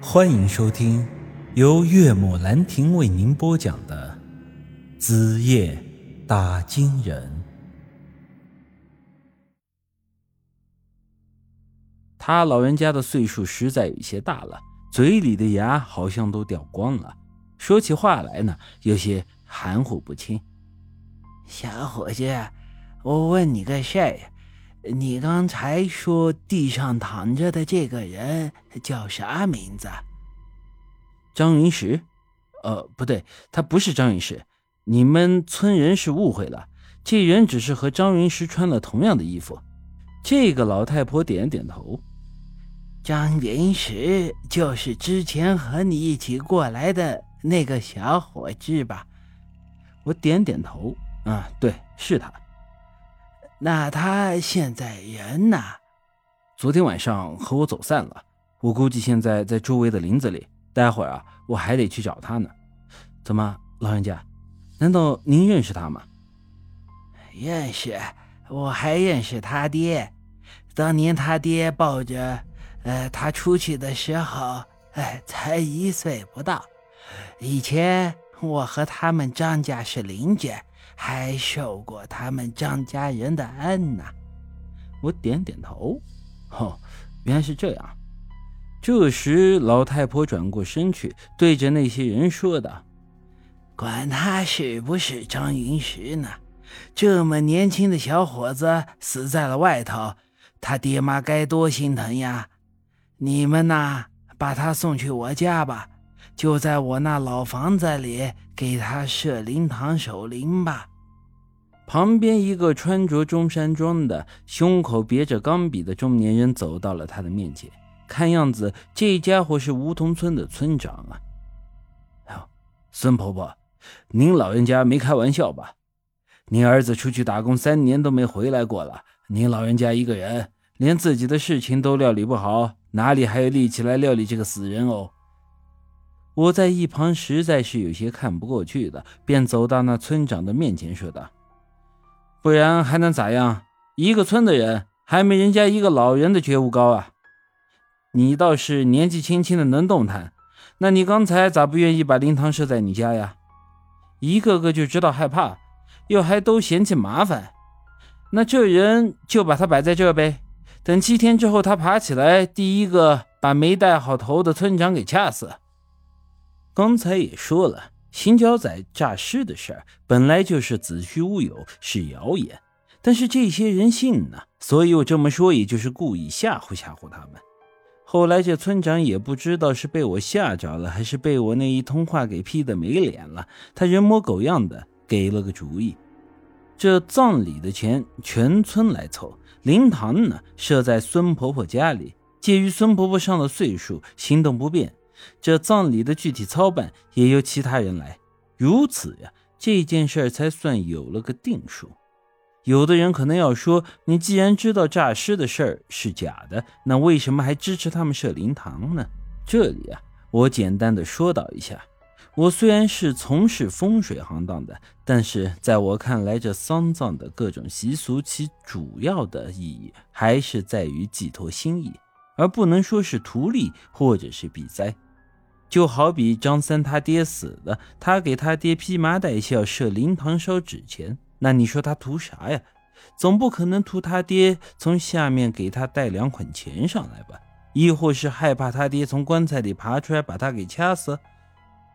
欢迎收听由岳母兰亭为您播讲的《子夜打金人》。他老人家的岁数实在有些大了，嘴里的牙好像都掉光了，说起话来呢，有些含糊不清。小伙子，我问你个事儿，你刚才说地上躺着的这个人叫啥名字？张云石？呃，不对，他不是张云石，你们村人是误会了，这人只是和张云石穿了同样的衣服。这个老太婆点点头。张云石就是之前和你一起过来的那个小伙子吧？我点点头。啊，对，是他。那他现在人呢？昨天晚上和我走散了，我估计现在在周围的林子里。待会儿啊，我还得去找他呢。怎么，老人家，难道您认识他吗？认识，我还认识他爹。当年他爹抱着，呃，他出去的时候，哎，才一岁不到。以前我和他们张家是邻居。还受过他们张家人的恩呢。我点点头。哦，原来是这样。这时，老太婆转过身去，对着那些人说道：“管他是不是张云石呢？这么年轻的小伙子死在了外头，他爹妈该多心疼呀！你们呐，把他送去我家吧。”就在我那老房子里给他设灵堂守灵吧。旁边一个穿着中山装的、胸口别着钢笔的中年人走到了他的面前，看样子这家伙是梧桐村的村长啊。孙婆婆，您老人家没开玩笑吧？您儿子出去打工三年都没回来过了，您老人家一个人连自己的事情都料理不好，哪里还有力气来料理这个死人哦？我在一旁实在是有些看不过去的，便走到那村长的面前说道：“不然还能咋样？一个村的人还没人家一个老人的觉悟高啊！你倒是年纪轻轻的能动弹，那你刚才咋不愿意把灵堂设在你家呀？一个个就知道害怕，又还都嫌弃麻烦，那这人就把他摆在这呗，等七天之后他爬起来，第一个把没带好头的村长给掐死。”刚才也说了，行脚仔诈尸的事儿本来就是子虚乌有，是谣言。但是这些人信呢，所以我这么说也就是故意吓唬吓唬他们。后来这村长也不知道是被我吓着了，还是被我那一通话给批的没脸了，他人模狗样的给了个主意：这葬礼的钱全村来凑，灵堂呢设在孙婆婆家里。介于孙婆婆上了岁数，行动不便。这葬礼的具体操办也由其他人来，如此呀，这件事儿才算有了个定数。有的人可能要说，你既然知道诈尸的事儿是假的，那为什么还支持他们设灵堂呢？这里啊，我简单的说道一下，我虽然是从事风水行当的，但是在我看来，这丧葬的各种习俗，其主要的意义还是在于寄托心意，而不能说是图利或者是避灾。就好比张三他爹死了，他给他爹披麻戴孝设灵堂烧纸钱，那你说他图啥呀？总不可能图他爹从下面给他带两捆钱上来吧？亦或是害怕他爹从棺材里爬出来把他给掐死？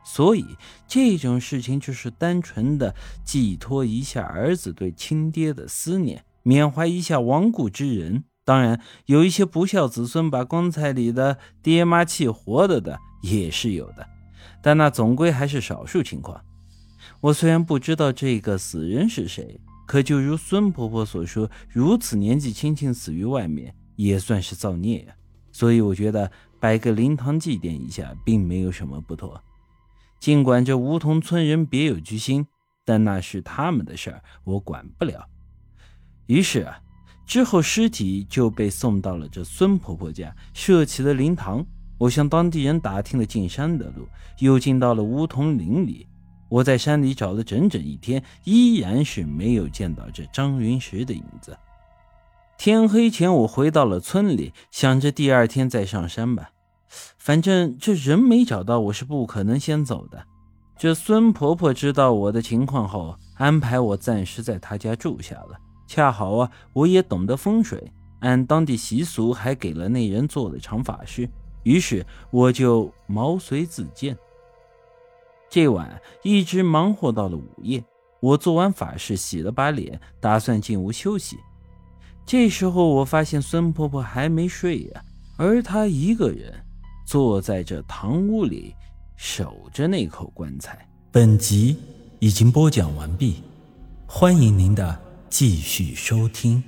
所以这种事情就是单纯的寄托一下儿子对亲爹的思念，缅怀一下亡故之人。当然，有一些不孝子孙把棺材里的爹妈气活了的。也是有的，但那总归还是少数情况。我虽然不知道这个死人是谁，可就如孙婆婆所说，如此年纪轻轻死于外面，也算是造孽呀。所以我觉得摆个灵堂祭奠一下，并没有什么不妥。尽管这梧桐村人别有居心，但那是他们的事儿，我管不了。于是啊，之后尸体就被送到了这孙婆婆家，设起了灵堂。我向当地人打听了进山的路，又进到了梧桐林里。我在山里找了整整一天，依然是没有见到这张云石的影子。天黑前，我回到了村里，想着第二天再上山吧。反正这人没找到，我是不可能先走的。这孙婆婆知道我的情况后，安排我暂时在她家住下了。恰好啊，我也懂得风水，按当地习俗，还给了那人做了场法事。于是我就毛遂自荐。这晚一直忙活到了午夜，我做完法事，洗了把脸，打算进屋休息。这时候我发现孙婆婆还没睡呀，而她一个人坐在这堂屋里，守着那口棺材。本集已经播讲完毕，欢迎您的继续收听。